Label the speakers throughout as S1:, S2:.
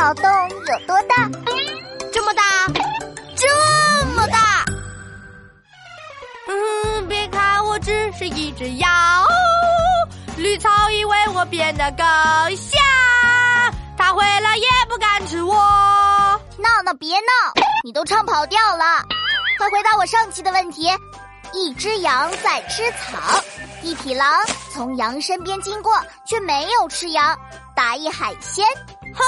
S1: 脑洞有多大？
S2: 这么大，这么大。嗯，别看我只是一只羊，绿草以为我变得更香。它回来也不敢吃我。
S1: 闹闹别闹，你都唱跑调了。快回答我上期的问题：一只羊在吃草，一匹狼从羊身边经过，却没有吃羊，打一海鲜。
S2: 呵，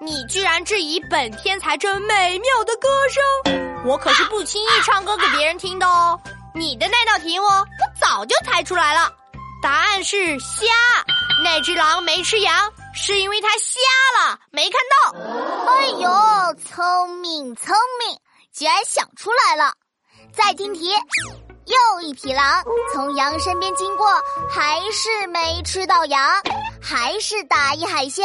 S2: 你居然质疑本天才这美妙的歌声？我可是不轻易唱歌给别人听的哦。你的那道题目我早就猜出来了，答案是虾。那只狼没吃羊，是因为它瞎了，没看到。
S1: 哎呦，聪明聪明，居然想出来了！再听题，又一匹狼从羊身边经过，还是没吃到羊，还是打一海鲜。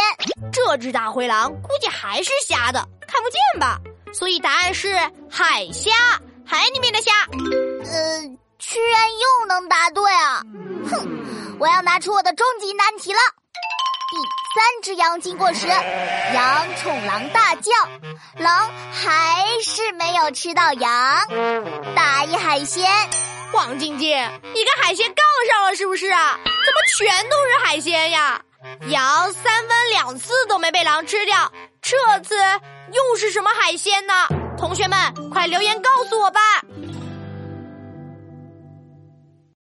S2: 这只大灰狼估计还是瞎的，看不见吧？所以答案是海虾，海里面的虾。
S1: 呃，居然又能答对啊！哼，我要拿出我的终极难题了。第三只羊经过时，羊冲狼大叫，狼还是没有吃到羊，打一海鲜。
S2: 黄晶晶，你跟海鲜杠上了是不是啊？怎么全都是海鲜呀？羊三番两次都没被狼吃掉，这次又是什么海鲜呢？同学们，快留言告诉我吧！